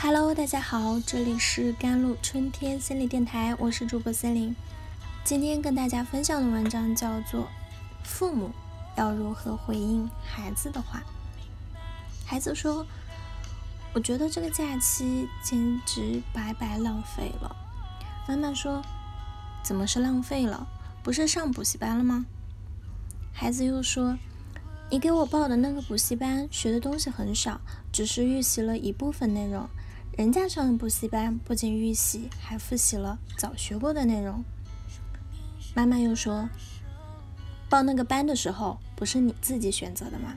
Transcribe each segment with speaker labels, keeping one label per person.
Speaker 1: Hello，大家好，这里是甘露春天心理电台，我是主播森林。今天跟大家分享的文章叫做《父母要如何回应孩子的话》。孩子说：“我觉得这个假期简直白白浪费了。”妈妈说：“怎么是浪费了？不是上补习班了吗？”孩子又说。你给我报的那个补习班学的东西很少，只是预习了一部分内容。人家上的补习班不仅预习，还复习了早学过的内容。妈妈又说，报那个班的时候不是你自己选择的吗？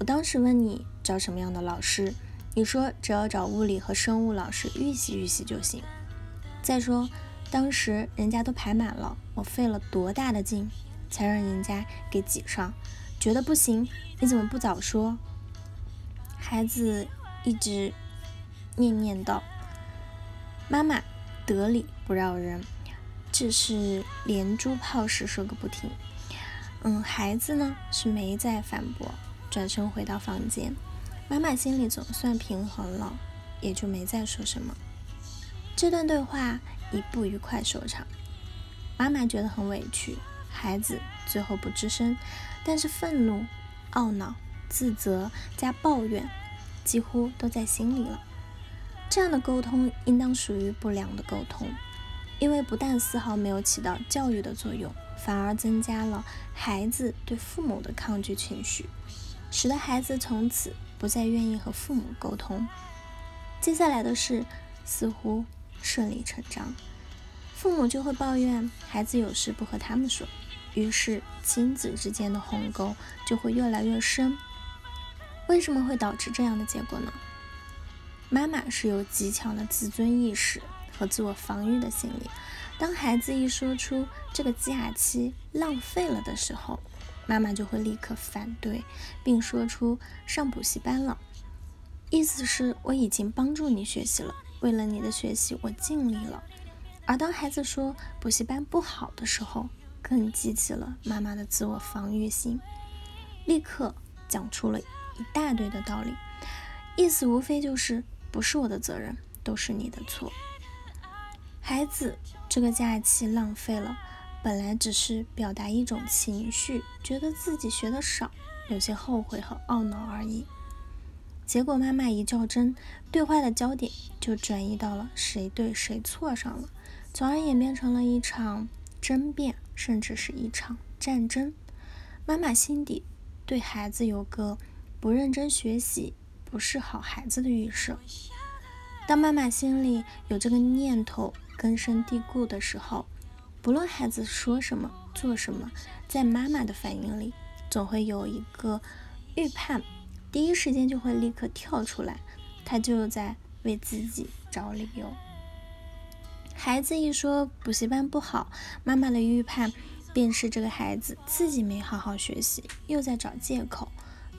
Speaker 1: 我当时问你找什么样的老师，你说只要找物理和生物老师预习预习就行。再说当时人家都排满了，我费了多大的劲才让人家给挤上。觉得不行，你怎么不早说？孩子一直念念道：“妈妈得理不饶人。”这是连珠炮式说个不停。嗯，孩子呢是没再反驳，转身回到房间。妈妈心里总算平衡了，也就没再说什么。这段对话以不愉快收场，妈妈觉得很委屈。孩子最后不吱声，但是愤怒、懊恼、自责加抱怨几乎都在心里了。这样的沟通应当属于不良的沟通，因为不但丝毫没有起到教育的作用，反而增加了孩子对父母的抗拒情绪，使得孩子从此不再愿意和父母沟通。接下来的事似乎顺理成章，父母就会抱怨孩子有事不和他们说。于是亲子之间的鸿沟就会越来越深。为什么会导致这样的结果呢？妈妈是有极强的自尊意识和自我防御的心理。当孩子一说出这个假期浪费了的时候，妈妈就会立刻反对，并说出上补习班了，意思是我已经帮助你学习了，为了你的学习我尽力了。而当孩子说补习班不好的时候，更激起了妈妈的自我防御心，立刻讲出了一大堆的道理，意思无非就是不是我的责任，都是你的错。孩子这个假期浪费了，本来只是表达一种情绪，觉得自己学的少，有些后悔和懊恼而已。结果妈妈一较真，对话的焦点就转移到了谁对谁错上了，从而演变成了一场争辩。甚至是一场战争。妈妈心底对孩子有个不认真学习、不是好孩子的预设。当妈妈心里有这个念头根深蒂固的时候，不论孩子说什么、做什么，在妈妈的反应里，总会有一个预判，第一时间就会立刻跳出来，他就在为自己找理由。孩子一说补习班不好，妈妈的预判便是这个孩子自己没好好学习，又在找借口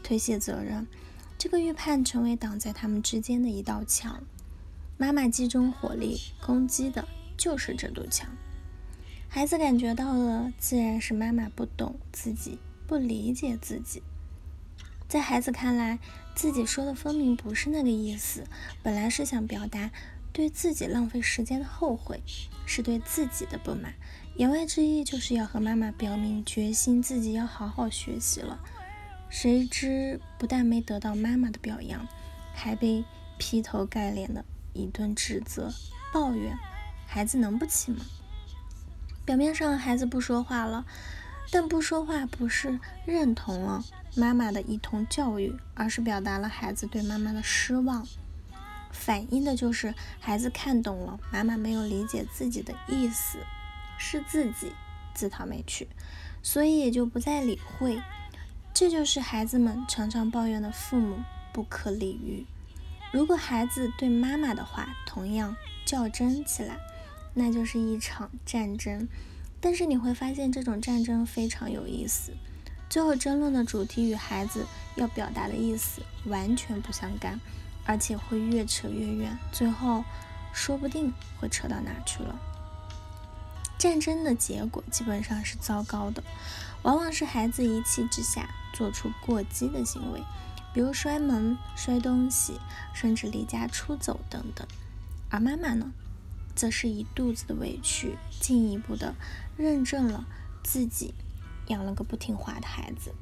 Speaker 1: 推卸责任。这个预判成为挡在他们之间的一道墙。妈妈集中火力攻击的就是这堵墙。孩子感觉到的自然是妈妈不懂自己，不理解自己。在孩子看来，自己说的分明不是那个意思，本来是想表达。对自己浪费时间的后悔，是对自己的不满，言外之意就是要和妈妈表明决心，自己要好好学习了。谁知不但没得到妈妈的表扬，还被劈头盖脸的一顿指责、抱怨，孩子能不气吗？表面上孩子不说话了，但不说话不是认同了妈妈的一通教育，而是表达了孩子对妈妈的失望。反映的就是孩子看懂了妈妈没有理解自己的意思，是自己自讨没趣，所以也就不再理会。这就是孩子们常常抱怨的父母不可理喻。如果孩子对妈妈的话同样较真起来，那就是一场战争。但是你会发现这种战争非常有意思，最后争论的主题与孩子要表达的意思完全不相干。而且会越扯越远，最后说不定会扯到哪去了。战争的结果基本上是糟糕的，往往是孩子一气之下做出过激的行为，比如摔门、摔东西，甚至离家出走等等。而妈妈呢，则是一肚子的委屈，进一步的认证了自己养了个不听话的孩子，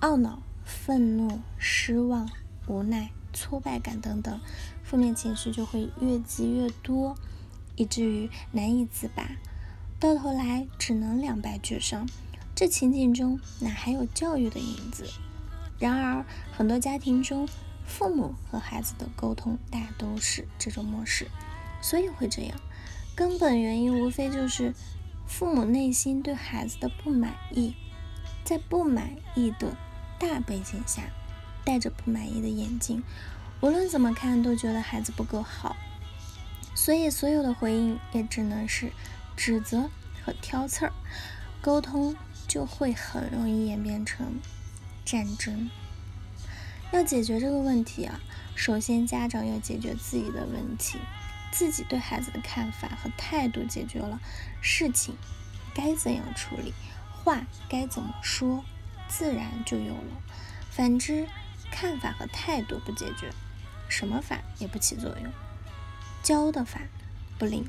Speaker 1: 懊恼、愤怒、失望、无奈、挫败感等等负面情绪就会越积越多，以至于难以自拔，到头来只能两败俱伤。这情景中哪还有教育的影子？然而，很多家庭中，父母和孩子的沟通大都是这种模式，所以会这样。根本原因无非就是父母内心对孩子的不满意，在不满意的大背景下，戴着不满意的眼镜，无论怎么看都觉得孩子不够好，所以所有的回应也只能是指责和挑刺儿，沟通。就会很容易演变成战争。要解决这个问题啊，首先家长要解决自己的问题，自己对孩子的看法和态度解决了，事情该怎样处理，话该怎么说，自然就有了。反之，看法和态度不解决，什么法也不起作用，教的法不灵。